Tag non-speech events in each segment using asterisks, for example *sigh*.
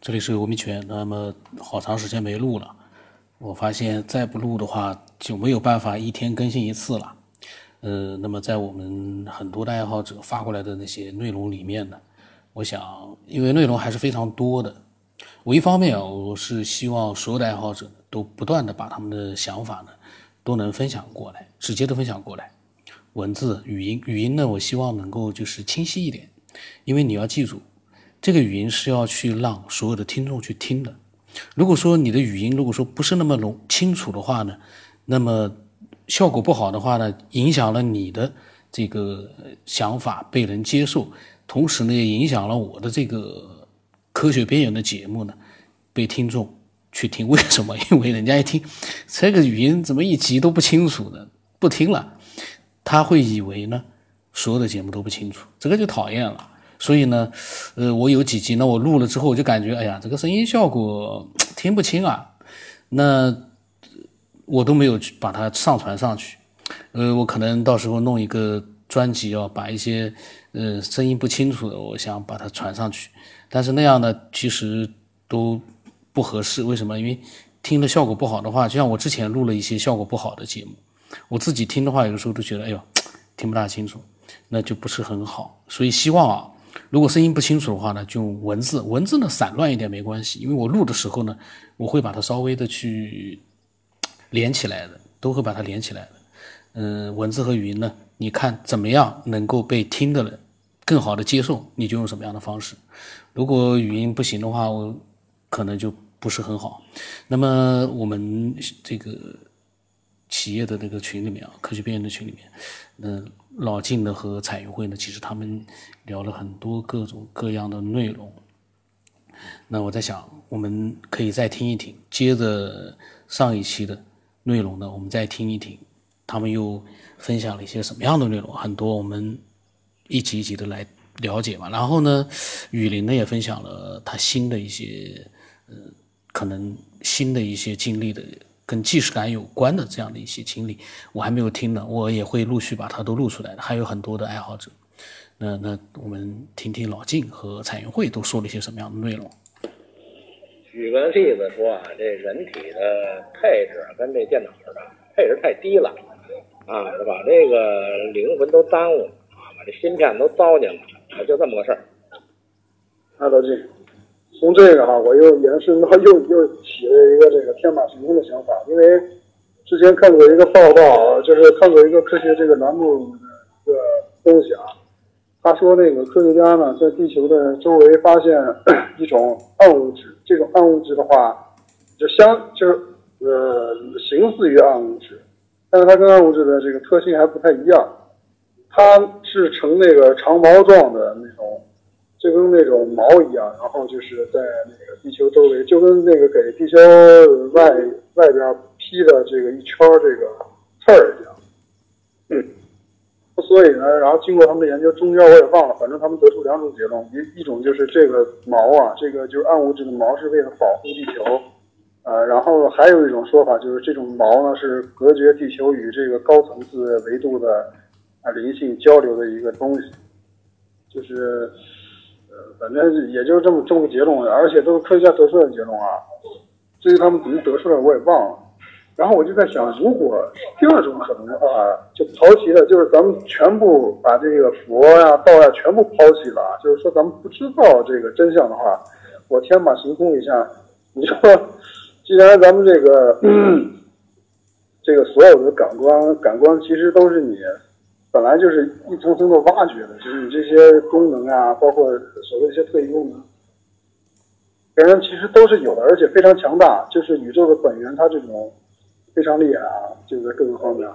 这里是吴明全。那么好长时间没录了，我发现再不录的话就没有办法一天更新一次了。呃，那么在我们很多的爱好者发过来的那些内容里面呢，我想，因为内容还是非常多的，我一方面啊，我是希望所有的爱好者都不断的把他们的想法呢都能分享过来，直接的分享过来，文字、语音、语音呢，我希望能够就是清晰一点，因为你要记住。这个语音是要去让所有的听众去听的。如果说你的语音如果说不是那么容清楚的话呢，那么效果不好的话呢，影响了你的这个想法被人接受，同时呢也影响了我的这个科学边缘的节目呢被听众去听。*laughs* 为什么？因为人家一听这个语音怎么一集都不清楚的，不听了，他会以为呢所有的节目都不清楚，这个就讨厌了。所以呢，呃，我有几集呢，我录了之后，我就感觉，哎呀，这个声音效果 *tsk* 听不清啊，那我都没有去把它上传上去。呃，我可能到时候弄一个专辑哦，把一些呃声音不清楚的，我想把它传上去。但是那样呢，其实都不合适。为什么？因为听的效果不好的话，就像我之前录了一些效果不好的节目，我自己听的话，有的时候都觉得，哎呦，听不大清楚，那就不是很好。所以希望啊。如果声音不清楚的话呢，就文字，文字呢散乱一点没关系，因为我录的时候呢，我会把它稍微的去连起来的，都会把它连起来的。嗯，文字和语音呢，你看怎么样能够被听的人更好的接受，你就用什么样的方式。如果语音不行的话，我可能就不是很好。那么我们这个。企业的那个群里面啊，科学边缘的群里面，嗯老晋的和彩云会呢，其实他们聊了很多各种各样的内容。那我在想，我们可以再听一听，接着上一期的内容呢，我们再听一听，他们又分享了一些什么样的内容？很多我们一集一集的来了解嘛。然后呢，雨林呢也分享了他新的一些，呃，可能新的一些经历的。跟即视感有关的这样的一些经历，我还没有听呢，我也会陆续把它都录出来的。还有很多的爱好者，那那我们听听老靳和彩云会都说了一些什么样的内容。举个例子说啊，这人体的配置跟这电脑似的，配置太低了啊，把这个灵魂都耽误了啊，把这芯片都糟践了，就这么个事儿。啊，老晋。从这个哈，我又延伸到又又起了一个这个天马行空的想法，因为之前看过一个报道，就是看过一个科学这个栏目的一个东西啊，他说那个科学家呢在地球的周围发现 *clears throat* 一种暗物质，这种暗物质的话就相就是呃形似于暗物质，但是它跟暗物质的这个特性还不太一样，它是呈那个长毛状的那种。就跟那种毛一样，然后就是在那个地球周围，就跟那个给地球外外边披的这个一圈这个刺儿一样。嗯，所以呢，然后经过他们的研究，中间我也忘了，反正他们得出两种结论：一一种就是这个毛啊，这个就是暗物质的毛是为了保护地球，呃，然后还有一种说法就是这种毛呢是隔绝地球与这个高层次维度的啊灵性交流的一个东西，就是。反正也就这么这么个结论，而且都是科学家得出来的结论啊。至于他们怎么得出来，我也忘了。然后我就在想，如果第二种可能的话，就抛弃了，就是咱们全部把这个佛呀、道呀全部抛弃了，就是说咱们不知道这个真相的话，我天马行空一下，你说，*clears throat* 既然咱们这个 *clears throat* 这个所有的感官感官其实都是你。本来就是一层层的挖掘的，就是你这些功能啊，包括所谓一些特异功能，别人其实都是有的，而且非常强大。就是宇宙的本源，它这种非常厉害啊，就在各个方面。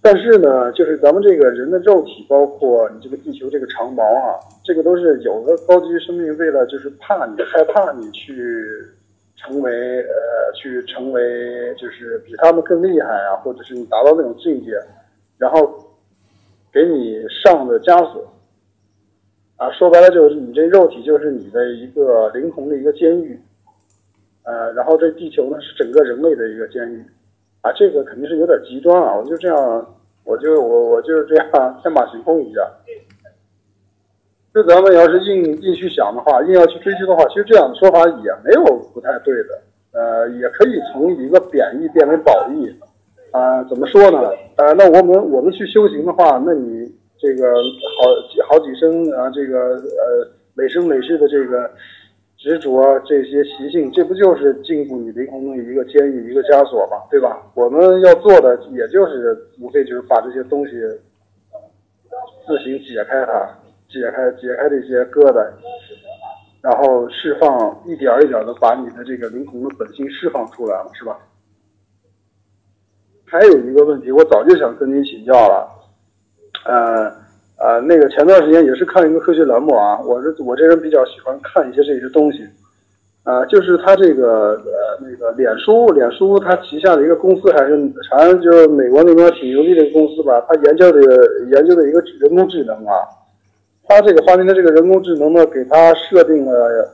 但是呢，就是咱们这个人的肉体，包括你这个地球这个长毛啊，这个都是有的高级生命为了就是怕你害怕你去成为呃去成为就是比他们更厉害啊，或者是你达到那种境界，然后。给你上的枷锁，啊，说白了就是你这肉体就是你的一个灵魂的一个监狱，呃，然后这地球呢是整个人类的一个监狱，啊，这个肯定是有点极端啊，我就这样，我就我我就是这样天马行空一下，这咱们要是硬硬去想的话，硬要去追究的话，其实这样的说法也没有不太对的。呃，也可以从一个贬义变为褒义。啊、怎么说呢？呃，那我们我们去修行的话，那你这个好几好几生啊，这个呃每生每世的这个执着这些习性，这不就是禁锢你灵魂的一个监狱、一个枷锁嘛，对吧？我们要做的也就是无非就是把这些东西自行解开它，解开解开这些疙瘩，然后释放一点一点的把你的这个灵魂的本性释放出来了，是吧？还有一个问题，我早就想跟您请教了，呃呃，那个前段时间也是看一个科学栏目啊，我这我这人比较喜欢看一些这些东西，啊、就是他这个呃那个脸书，脸书它旗下的一个公司还是反正就是美国那边挺牛逼的一个公司吧，它研究的研究的一个人工智能啊，它这个发明的这个人工智能呢，给他设定了，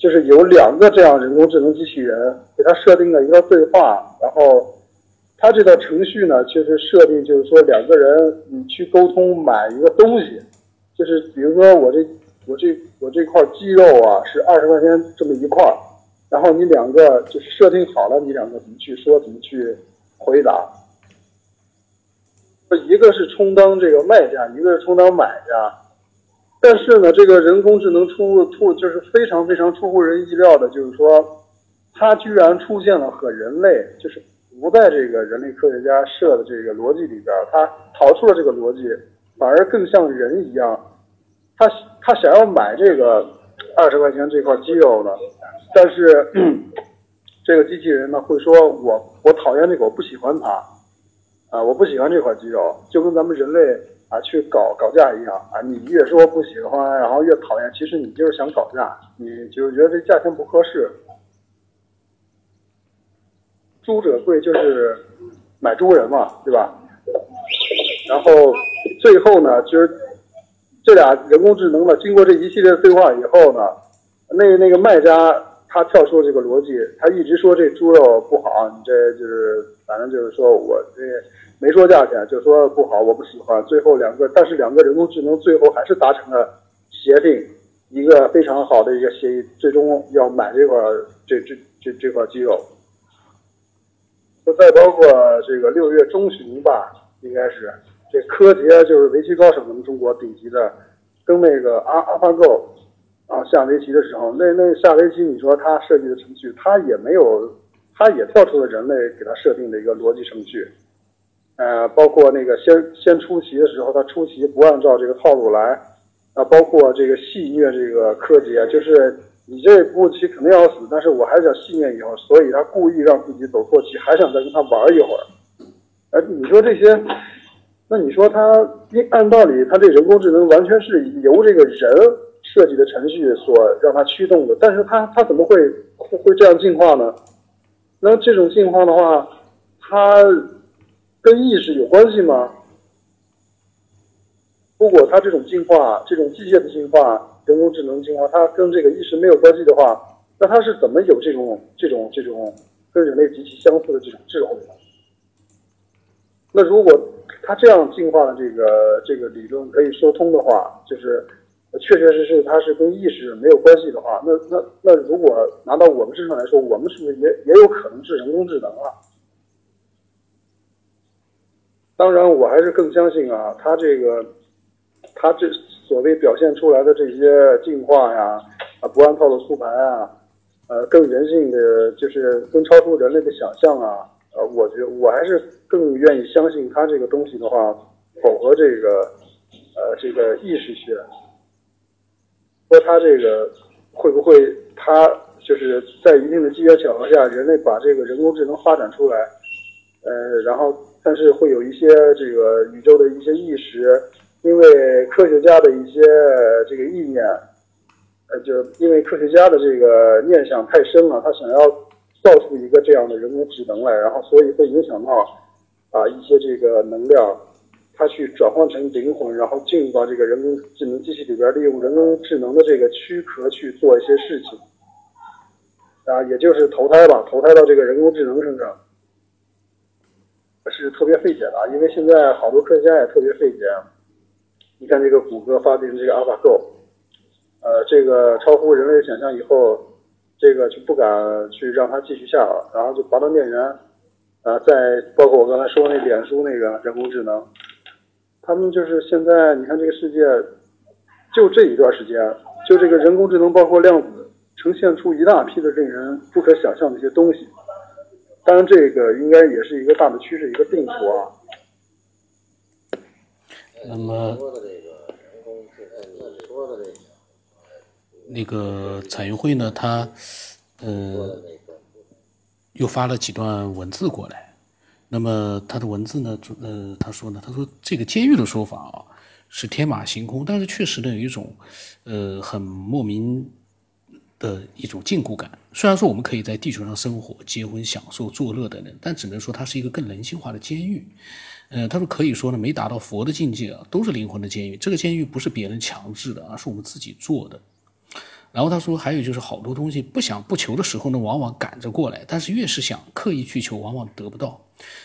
就是有两个这样人工智能机器人，给他设定了一个对话，然后它这道程序呢，就是设定就是说两个人你去沟通买一个东西，就是比如说我这我这我这块鸡肉啊是二十块钱这么一块儿，然后你两个就是设定好了，你两个怎么去说，怎么去回答。一个是充当这个卖家，一个是充当买家。但是呢，这个人工智能出出就是非常非常出乎人意料的，就是说，它居然出现了和人类就是不在这个人类科学家设的这个逻辑里边儿，它逃出了这个逻辑，反而更像人一样。他他想要买这个二十块钱这块鸡肉呢，但是这个机器人呢会说我我讨厌这个，我不喜欢它，啊，我不喜欢这块鸡肉，就跟咱们人类啊去搞搞价一样啊，你越说不喜欢，然后越讨厌，其实你就是想搞价，你就是觉得这价钱不合适。猪者贵就是买猪人嘛，对吧？然后最后呢，就是这俩人工智能呢，经过这一系列的对话以后呢，那那个卖家他跳出这个逻辑，他一直说这猪肉不好，你这就是反正就是说我这没说价钱，就说不好，我不喜欢。最后两个，但是两个人工智能最后还是达成了协定，一个非常好的一个协议，最终要买这块这这这这块鸡肉。就再包括这个六月中旬吧，应该是这柯洁就是围棋高手，咱们中国顶级的，跟那个阿阿帕 Go 啊下围棋的时候，那那下围棋，你说他设计的程序，他也没有，他也跳出了人类给他设定的一个逻辑程序，呃，包括那个先先出棋的时候，他出棋不按照这个套路来，啊，包括这个戏虐这个柯洁，就是。你这步棋肯定要死，但是我还想戏虐以后，所以他故意让自己走错棋，还想再跟他玩一会儿。哎，你说这些，那你说他按道理，他这人工智能完全是由这个人设计的程序所让它驱动的，但是他他怎么会会会这样进化呢？那这种进化的话，它跟意识有关系吗？如果它这种进化，这种机械的进化。人工智能进化，它跟这个意识没有关系的话，那它是怎么有这种这种这种跟人类极其相似的这种智慧的？那如果它这样进化的这个这个理论可以说通的话，就是确确实实它是跟意识没有关系的话，那那那如果拿到我们身上来说，我们是不是也也有可能是人工智能啊？当然，我还是更相信啊，它这个它这。所谓表现出来的这些进化呀，啊，不按套路出牌啊，呃，更人性的，就是更超出人类的想象啊，呃，我觉我还是更愿意相信它这个东西的话，符合这个，呃，这个意识学。说它这个会不会，它就是在一定的机缘巧合下，人类把这个人工智能发展出来，呃，然后但是会有一些这个宇宙的一些意识。因为科学家的一些这个意念，呃，就因为科学家的这个念想太深了，他想要造出一个这样的人工智能来，然后所以会影响到啊一些这个能量，它去转换成灵魂，然后进入到这个人工智能机器里边，利用人工智能的这个躯壳去做一些事情，啊，也就是投胎吧，投胎到这个人工智能身上，是特别费解的，因为现在好多科学家也特别费解。你看这个谷歌发明这个 AlphaGo，呃，这个超乎人类想象以后，这个就不敢去让它继续下了，然后就拔断电源，啊，再包括我刚才说那脸书那个人工智能，他们就是现在你看这个世界，就这一段时间，就这个人工智能包括量子，呈现出一大批的令人不可想象的一些东西。当然，这个应该也是一个大的趋势，一个定数啊。那么，那个彩云会呢，他呃又发了几段文字过来。那么他的文字呢，呃，他说呢，他说这个监狱的说法啊是天马行空，但是确实呢有一种呃很莫名的一种禁锢感。虽然说我们可以在地球上生活、结婚、享受、作乐等等，但只能说它是一个更人性化的监狱。呃，他说可以说呢，没达到佛的境界啊，都是灵魂的监狱。这个监狱不是别人强制的，而是我们自己做的。然后他说，还有就是好多东西不想不求的时候呢，往往赶着过来；但是越是想刻意去求，往往得不到。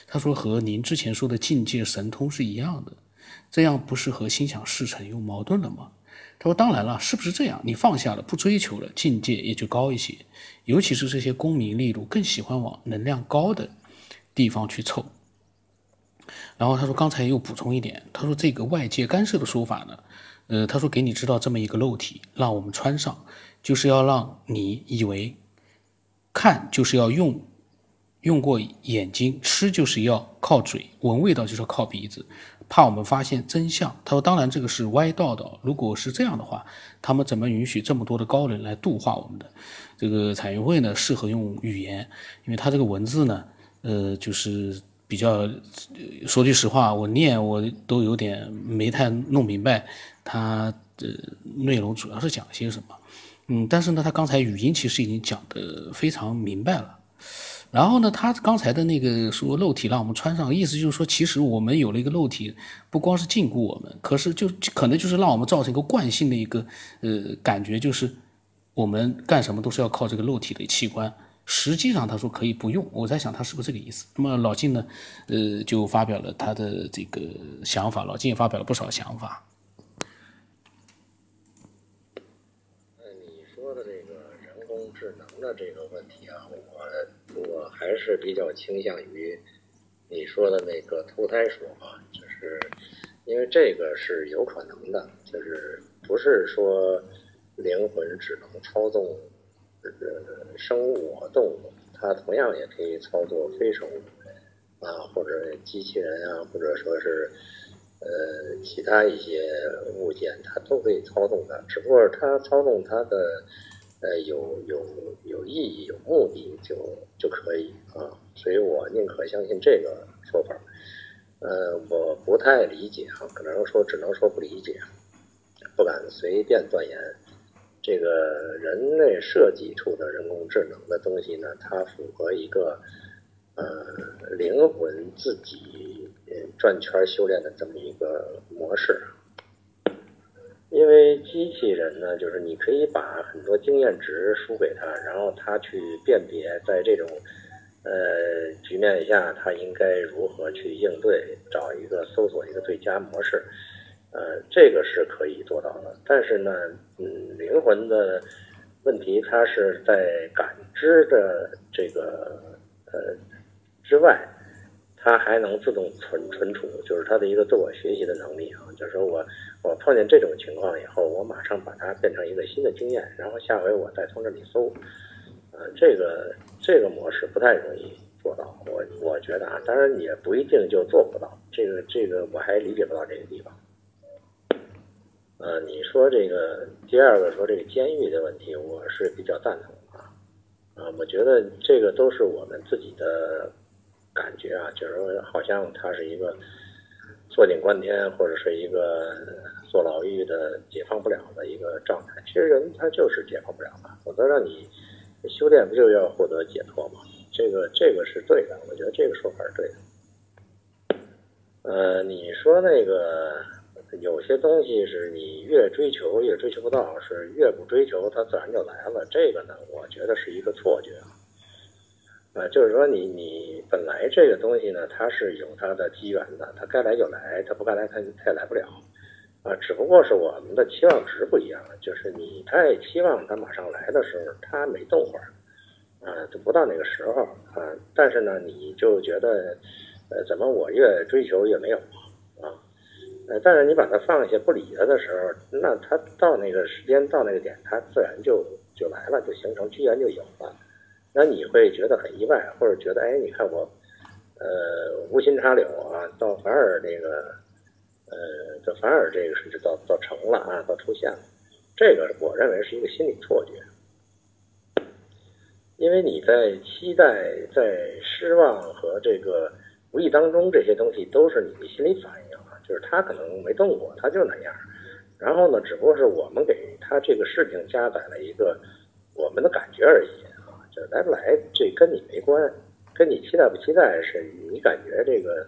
他说和您之前说的境界神通是一样的，这样不是和心想事成有矛盾了吗？他说当然了，是不是这样？你放下了，不追求了，境界也就高一些。尤其是这些功名利禄，更喜欢往能量高的地方去凑。然后他说，刚才又补充一点，他说这个外界干涉的说法呢，呃，他说给你知道这么一个肉体，让我们穿上，就是要让你以为看就是要用用过眼睛，吃就是要靠嘴，闻味道就是靠鼻子，怕我们发现真相。他说，当然这个是歪道的，如果是这样的话，他们怎么允许这么多的高人来度化我们的？这个彩云会呢，适合用语言，因为他这个文字呢，呃，就是。比较说句实话，我念我都有点没太弄明白，他的内容主要是讲些什么。嗯，但是呢，他刚才语音其实已经讲得非常明白了。然后呢，他刚才的那个说肉体让我们穿上，意思就是说，其实我们有了一个肉体，不光是禁锢我们，可是就可能就是让我们造成一个惯性的一个呃感觉，就是我们干什么都是要靠这个肉体的器官。实际上他说可以不用，我在想他是不是这个意思。那么老金呢，呃，就发表了他的这个想法，老金也发表了不少想法。你说的这个人工智能的这个问题啊，我我还是比较倾向于你说的那个投胎说法，就是因为这个是有可能的，就是不是说灵魂只能操纵。呃，生物和动物，它同样也可以操作非生物啊，或者机器人啊，或者说是呃其他一些物件，它都可以操纵的。只不过它操纵它的呃有有有意义、有目的就就可以啊。所以我宁可相信这个说法。呃，我不太理解啊，可能说只能说不理解，不敢随便断言。这个人类设计出的人工智能的东西呢，它符合一个呃灵魂自己转圈修炼的这么一个模式。因为机器人呢，就是你可以把很多经验值输给他，然后他去辨别在这种呃局面下，他应该如何去应对，找一个搜索一个最佳模式。呃，这个是可以做到的，但是呢，嗯，灵魂的问题，它是在感知的这个呃之外，它还能自动存存储，就是它的一个自我学习的能力啊。就是说我我碰见这种情况以后，我马上把它变成一个新的经验，然后下回我再从这里搜，呃，这个这个模式不太容易做到，我我觉得啊，当然也不一定就做不到，这个这个我还理解不到这个地方。呃，你说这个第二个说这个监狱的问题，我是比较赞同啊，啊，我觉得这个都是我们自己的感觉啊，就是说好像它是一个坐井观天，或者是一个的解放不了的一个状态。其实人他就是解放不了嘛，否则让你修炼不就要获得解脱吗？这个这个是对的，我觉得这个说法是对的。呃，你说那个。有些东西是你越追求越追求不到，是越不追求它自然就来了。这个呢，我觉得是一个错觉啊。啊，就是说你你本来这个东西呢，它是有它的机缘的，它该来就来，它不该来它它也来不了。啊，只不过是我们的期望值不一样，就是你太期望它马上来的时候，它没动会儿，啊，就不到那个时候啊。但是呢，你就觉得，呃，怎么我越追求越没有啊？呃，但是你把它放下不理它的时候，那它到那个时间到那个点，它自然就就来了，就形成机缘就有了。那你会觉得很意外，或者觉得，哎，你看我，呃，无心插柳啊，到反而那个。这反而这个是到到成了啊，到出现了，这个我认为是一个心理错觉，因为你在期待、在失望和这个无意当中，这些东西都是你的心理反应啊，就是他可能没动过，他就那样。然后呢，只不过是我们给他这个事情加载了一个我们的感觉而已啊，就来不来这跟你没关，跟你期待不期待是你感觉这个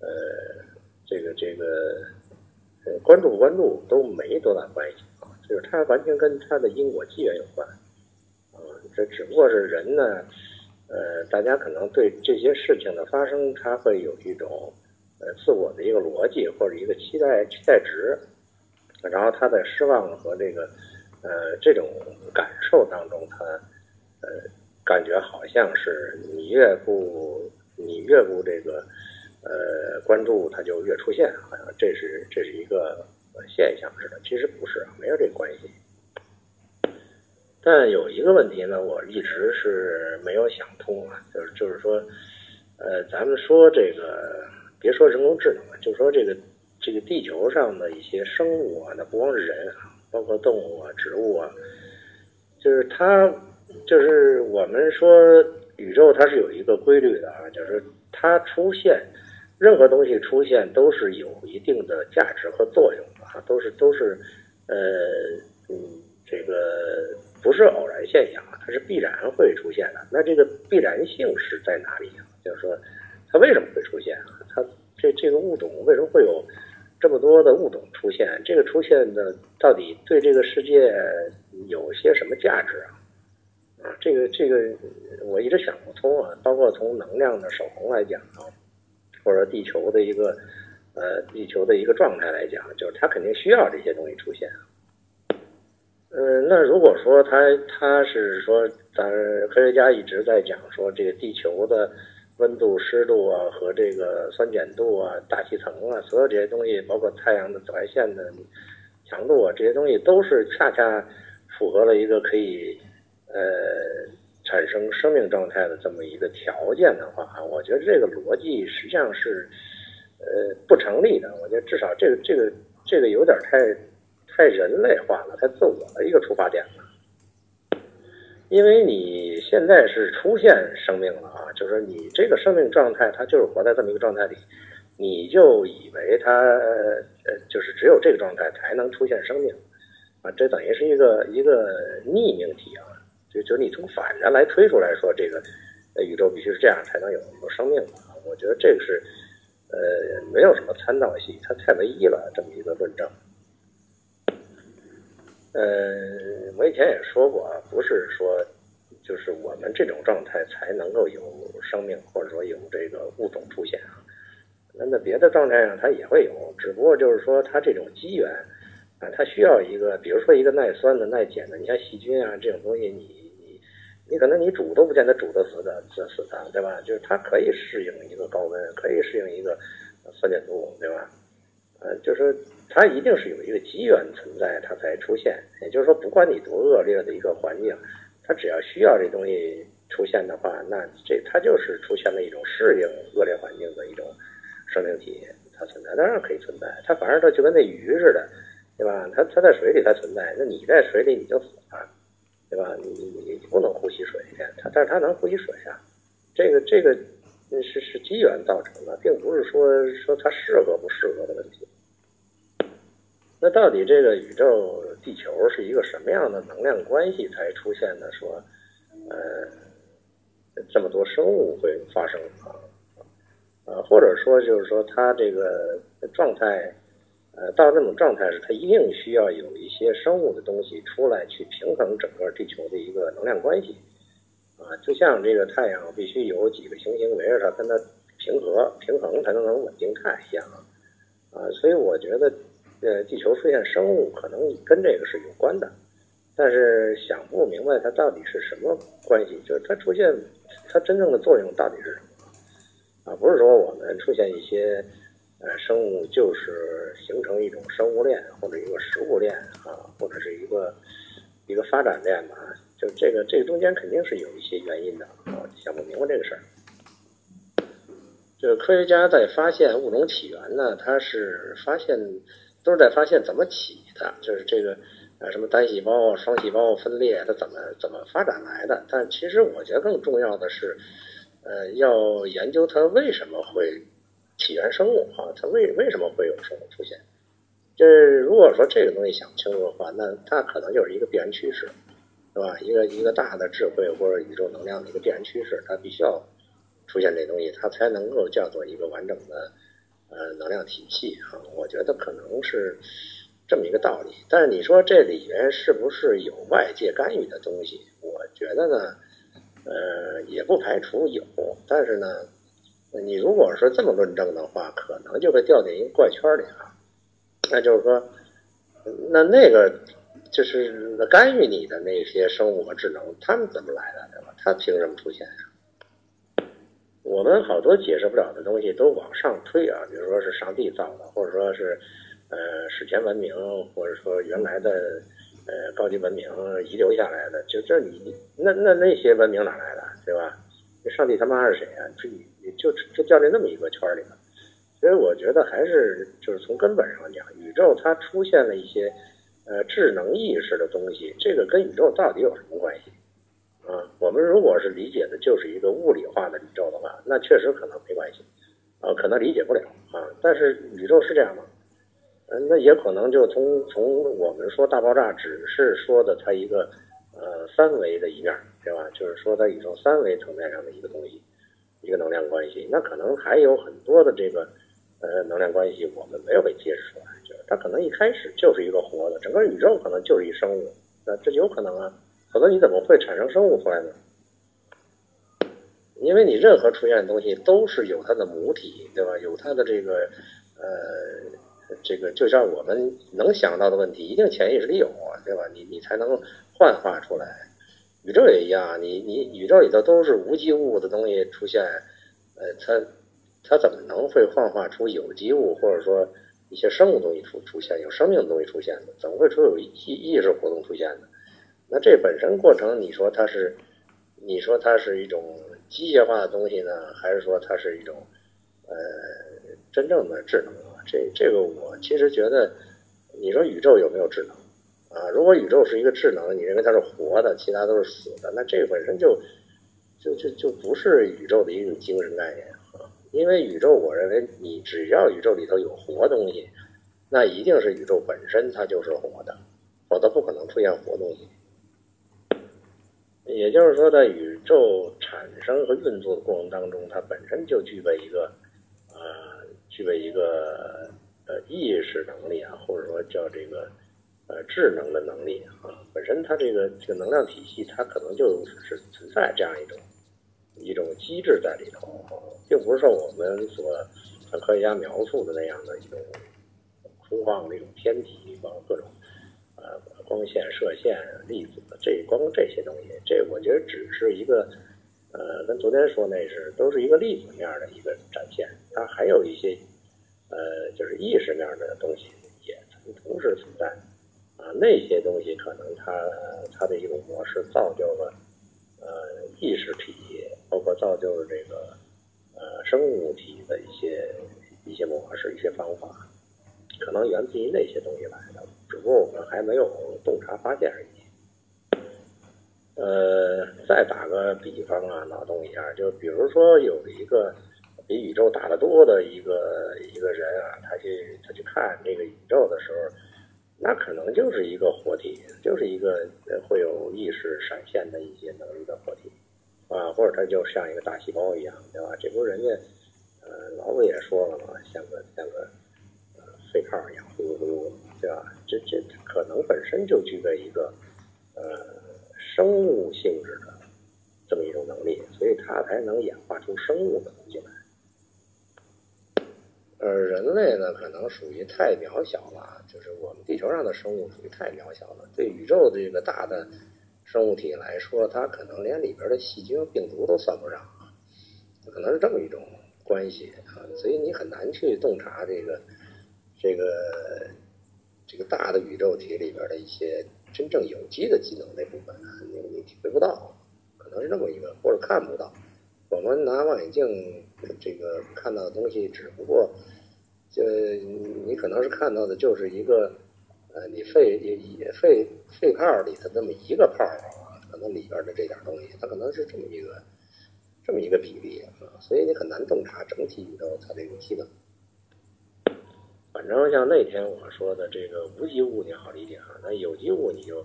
呃。这个这个，关注不关注都没多大关系啊，就是它完全跟它的因果机缘有关，啊，这只不过是人呢，呃，大家可能对这些事情的发生，他会有一种呃自我的一个逻辑或者一个期待期待值，然后他在失望和这个呃这种感受当中，他呃感觉好像是你越不你越不这个。呃，关注它就越出现，好像这是这是一个现象似的。其实不是，没有这个关系。但有一个问题呢，我一直是没有想通啊，就是就是说，呃，咱们说这个，别说人工智能了，就说这个这个地球上的一些生物啊，那不光是人啊，包括动物啊、植物啊，就是它，就是我们说宇宙它是有一个规律的啊，就是它出现。任何东西出现都是有一定的价值和作用的啊，都是都是，呃，嗯，这个不是偶然现象啊，它是必然会出现的。那这个必然性是在哪里啊？就是说，它为什么会出现啊？它这这个物种为什么会有这么多的物种出现？这个出现的到底对这个世界有些什么价值啊？啊，这个这个我一直想不通啊。包括从能量的守恒来讲啊。或者地球的一个，呃，地球的一个状态来讲，就是它肯定需要这些东西出现。嗯，那如果说它它是说，咱科学家一直在讲说，这个地球的温度、湿度啊，和这个酸碱度啊、大气层啊，所有这些东西，包括太阳的紫外线的强度啊，这些东西都是恰恰符合了一个可以，呃。产生生命状态的这么一个条件的话，我觉得这个逻辑实际上是，呃，不成立的。我觉得至少这个这个这个有点太太人类化了，太自我的一个出发点了。因为你现在是出现生命了啊，就是你这个生命状态，它就是活在这么一个状态里，你就以为它呃就是只有这个状态才能出现生命啊，这等于是一个一个逆命题啊。就就你从反着来推出来说，这个宇宙必须是这样才能有有生命啊！我觉得这个是呃没有什么参照系，它太唯一了这么一个论证。呃，我以前也说过啊，不是说就是我们这种状态才能够有生命，或者说有这个物种出现啊。那在别的状态上它也会有，只不过就是说它这种机缘啊，它需要一个，比如说一个耐酸的、耐碱的，你像细菌啊这种东西，你。你你可能你煮都不见得煮得死的，死死它，对吧？就是它可以适应一个高温，可以适应一个酸碱度，对吧？呃，就是它一定是有一个机缘存在，它才出现。也就是说，不管你多恶劣的一个环境，它只要需要这东西出现的话，那这它就是出现了一种适应恶劣环境的一种生命体，它存在当然可以存在。它反而它就跟那鱼似的，对吧？它它在水里它存在，那你在水里你就死了。对吧？你你你不能呼吸水，它但是它能呼吸水啊。这个这个是是机缘造成的，并不是说说它适合不适合的问题。那到底这个宇宙地球是一个什么样的能量关系才出现的？说呃这么多生物会发生啊啊，或者说就是说它这个状态。呃，到这种状态时，它一定需要有一些生物的东西出来去平衡整个地球的一个能量关系，啊，就像这个太阳必须有几个行星围着它，跟它平和平衡才能能稳定态一样，啊，所以我觉得呃地球出现生物，可能跟这个是有关的，但是想不明白它到底是什么关系，就是它出现它真正的作用到底是什么啊？不是说我们出现一些呃生物就是形成一种生物链或者一个食物链啊，或者是一个一个发展链吧？就这个这个中间肯定是有一些原因的我，想不明白这个事儿。就是科学家在发现物种起源呢，他是发现都是在发现怎么起的，就是这个呃什么单细胞、双细胞分裂，它怎么怎么发展来的。但其实我觉得更重要的是，呃，要研究它为什么会起源生物啊，它为为什么会有生物出现。这如果说这个东西想不清楚的话，那它可能就是一个必然趋势，是吧？一个一个大的智慧或者宇宙能量的一个必然趋势，它必须要。出现这东西，它才能够叫做一个完整的呃能量体系啊！我觉得可能是这么一个道理。但是你说这里面是不是有外界干预的东西？我觉得呢，呃，也不排除有。但是呢，你如果说这么论证的话，可能就会掉进一个怪圈里啊。那就是说，那那个就是干预你的那些生物和智能，他们怎么来的，对吧？他凭什么出现呀？我们好多解释不了的东西都往上推啊，比如说是上帝造的，或者说是，呃，史前文明，或者说原来的，呃，高级文明遗留下来的，就这你那那那些文明哪来的，对吧？这上帝他妈是谁啊？这你就就掉进那么一个圈里了。所以我觉得还是就是从根本上讲，宇宙它出现了一些，呃，智能意识的东西，这个跟宇宙到底有什么关系？啊，我们如果是理解的就是一个物理化的宇宙的话，那确实可能没关系，啊，可能理解不了啊。但是宇宙是这样吗？嗯，那也可能就从从我们说大爆炸只是说的它一个呃三维的一面，对吧？就是说在宇宙三维层面上的一个东西，一个能量关系。那可能还有很多的这个呃能量关系我们没有被揭示出来，就是它可能一开始就是一个活的，整个宇宙可能就是一生物，那这有可能啊。否则你怎么会产生生物出来呢？因为你任何出现的东西都是有它的母体，对吧？有它的这个呃，这个就像我们能想到的问题，一定潜意识里有，对吧？你你才能幻化出来。宇宙也一样，你你宇宙里头都是无机物的东西出现，呃，它它怎么能会幻化出有机物或者说一些生物东西出出现，有生命的东西出现呢？怎么会出有意意识活动出现呢？那这本身过程，你说它是，你说它是一种机械化的东西呢，还是说它是一种，呃，真正的智能啊？这这个我其实觉得，你说宇宙有没有智能啊？如果宇宙是一个智能，你认为它是活的，其他都是死的，那这本身就，就就就不是宇宙的一种精神概念啊。因为宇宙，我认为你只要宇宙里头有活东西，那一定是宇宙本身它就是活的，否则不可能出现活东西。也就是说，在宇宙产生和运作的过程当中，它本身就具备一个，呃，具备一个呃意识能力啊，或者说叫这个呃智能的能力啊。本身它这个这个能量体系，它可能就是存在这样一种一种机制在里头，并不是说我们所像科学家描述的那样的一种空旷的一种天体，包括各种。呃，光线、射线、粒子，这光这些东西，这我觉得只是一个，呃，跟昨天说那是都是一个粒子面的一个展现，它还有一些，呃，就是意识面的东西也同时存在，啊，那些东西可能它它的一种模式造就了，呃，意识体，包括造就了这个，呃，生物体的一些一些模式、一些方法。可能源自于那些东西来的，只不过我们还没有洞察发现而已。呃，再打个比方啊，脑洞一下，就比如说有一个比宇宙大得多的一个一个人啊，他去他去看这个宇宙的时候，那可能就是一个活体，就是一个会有意识闪现的一些能力的活体啊，或者它就像一个大细胞一样，对吧？这不人家呃老子也说了嘛，像个像个。废炮一样呼噜呼噜，对吧？这这可能本身就具备一个呃生物性质的这么一种能力，所以它才能演化出生物的东西来。呃，人类呢可能属于太渺小了，就是我们地球上的生物属于太渺小了，对宇宙这个大的生物体来说，它可能连里边的细菌、病毒都算不上，可能是这么一种关系啊，所以你很难去洞察这个这个这个大的宇宙体里边的一些真正有机的机能那部分，你你体会不到，可能是这么一个，或者看不到。我们拿望远镜这个看到的东西，只不过就你可能是看到的就是一个呃，你肺也也肺肺泡里的这么一个泡啊，可能里边的这点东西，它可能是这么一个这么一个比例啊，所以你很难洞察整体宇宙它这个机能。反正像那天我说的这个无机物你好理解啊，那有机物你就。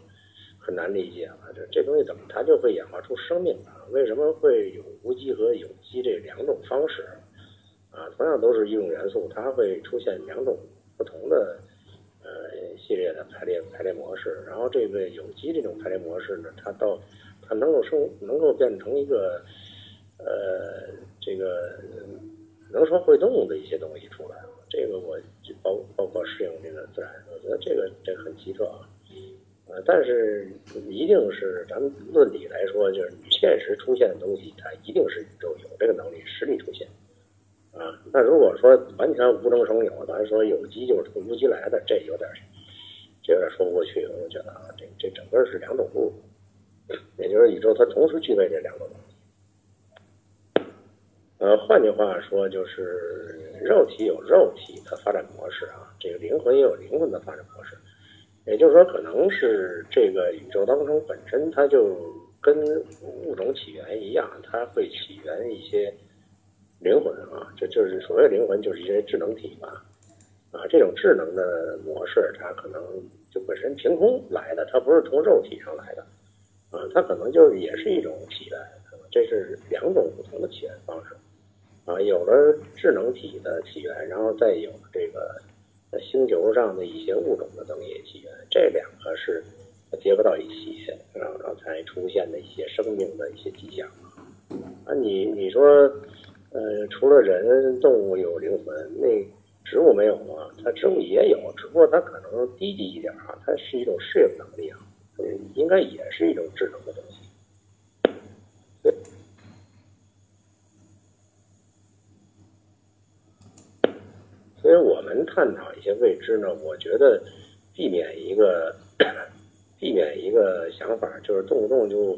很难理解了，这这东西怎么它就会演化出生命啊？为什么会有无机和有机这两种方式？啊，同样都是一种元素，它会出现两种不同的呃系列的排列排列模式。然后这个有机这种排列模式呢，它到它能够生能够变成一个呃这个能说会动的一些东西出来。这个我包包括适应这个自然，我觉得这个这很奇特啊。呃，但是一定是咱们论理来说，就是现实出现的东西，它一定是宇宙有这个能力实力出现啊。那如果说完全无中生有，咱说有机就是从无机来的，这有点这有点说不过去。我觉得啊，这这整个是两种路，也就是宇宙它同时具备这两种东西。呃，换句话说，就是肉体有肉体的发展模式啊，这个灵魂也有灵魂的发展模式。也就是说，可能是这个宇宙当中本身它就跟物种起源一样，它会起源一些灵魂啊，这就是所谓灵魂，就是一些智能体吧。啊，这种智能的模式，它可能就本身凭空来的，它不是从肉体上来的啊，它可能就也是一种起源，这是两种不同的起源方式啊，有了智能体的起源，然后再有这个。星球上的一些物种的登业起源，这两个是结合到一起，然后才出现的一些生命的一些迹象。啊，你你说，呃，除了人，动物有灵魂，那植物没有吗？它植物也有，只不过它可能低级一点啊，它是一种适应能力啊，应该也是一种智能的东西。所以我们探讨一些未知呢，我觉得避免一个避免一个想法，就是动不动就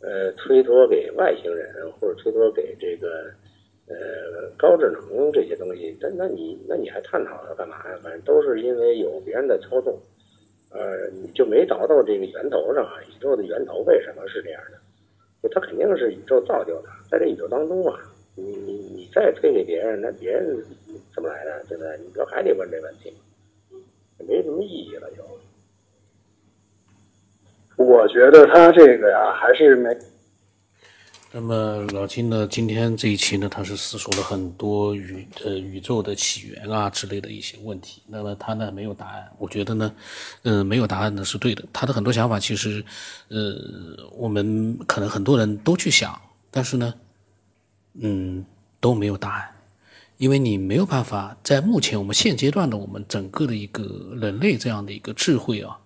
呃推脱给外星人，或者推脱给这个呃高智能这些东西。那那你那你还探讨它干嘛呀？反正都是因为有别人的操纵，呃，你就没找到这个源头上啊，宇宙的源头为什么是这样的？就它肯定是宇宙造就的，在这宇宙当中啊，你你你再推给别人，那别人。怎么来的？对不对？你不还得问这问题没什么意义了，就。我觉得他这个呀，还是没。那么老金呢？今天这一期呢，他是思索了很多宇呃宇宙的起源啊之类的一些问题。那么他呢没有答案，我觉得呢，嗯，没有答案呢是对的。他的很多想法其实，呃，我们可能很多人都去想，但是呢，嗯，都没有答案。因为你没有办法在目前我们现阶段的我们整个的一个人类这样的一个智慧啊，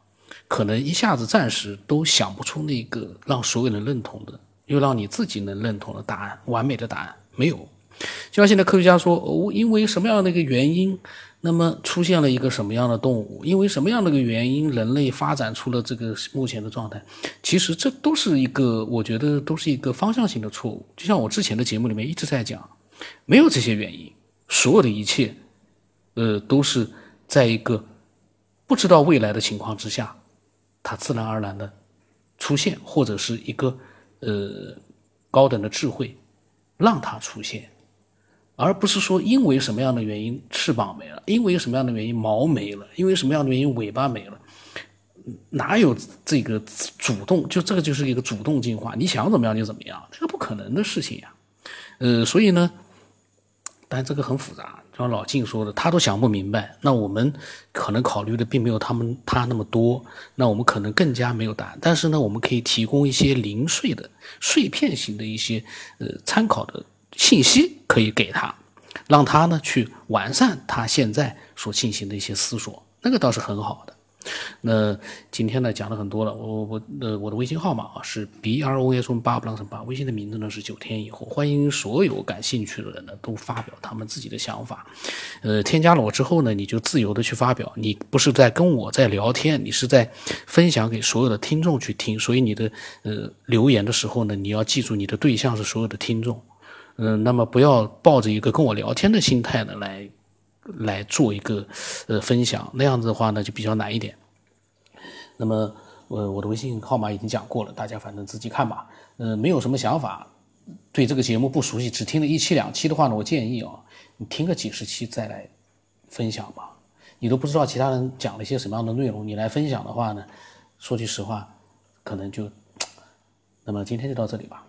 可能一下子暂时都想不出那个让所有人认同的，又让你自己能认同的答案，完美的答案没有。就像现在科学家说，哦，因为什么样的一个原因，那么出现了一个什么样的动物，因为什么样的一个原因，人类发展出了这个目前的状态，其实这都是一个，我觉得都是一个方向性的错误。就像我之前的节目里面一直在讲，没有这些原因。所有的一切，呃，都是在一个不知道未来的情况之下，它自然而然的出现，或者是一个呃高等的智慧让它出现，而不是说因为什么样的原因翅膀没了，因为什么样的原因毛没了，因为什么样的原因尾巴没了，哪有这个主动？就这个就是一个主动进化，你想怎么样就怎么样，这个不可能的事情呀，呃，所以呢。但这个很复杂，就像老静说的，他都想不明白。那我们可能考虑的并没有他们他那么多，那我们可能更加没有答案。但是呢，我们可以提供一些零碎的、碎片型的一些呃参考的信息，可以给他。让他呢去完善他现在所进行的一些思索，那个倒是很好的。那今天呢讲了很多了，我我呃我的微信号码啊是 b r o s 八不浪八，微信的名字呢是九天以后，欢迎所有感兴趣的人呢都发表他们自己的想法，呃添加了我之后呢你就自由的去发表，你不是在跟我在聊天，你是在分享给所有的听众去听，所以你的呃留言的时候呢你要记住你的对象是所有的听众。嗯，那么不要抱着一个跟我聊天的心态呢来来做一个呃分享，那样子的话呢就比较难一点。那么呃我的微信号码已经讲过了，大家反正自己看吧。呃，没有什么想法，对这个节目不熟悉，只听了一期两期的话呢，我建议啊，你听个几十期再来分享吧。你都不知道其他人讲了一些什么样的内容，你来分享的话呢，说句实话，可能就那么今天就到这里吧。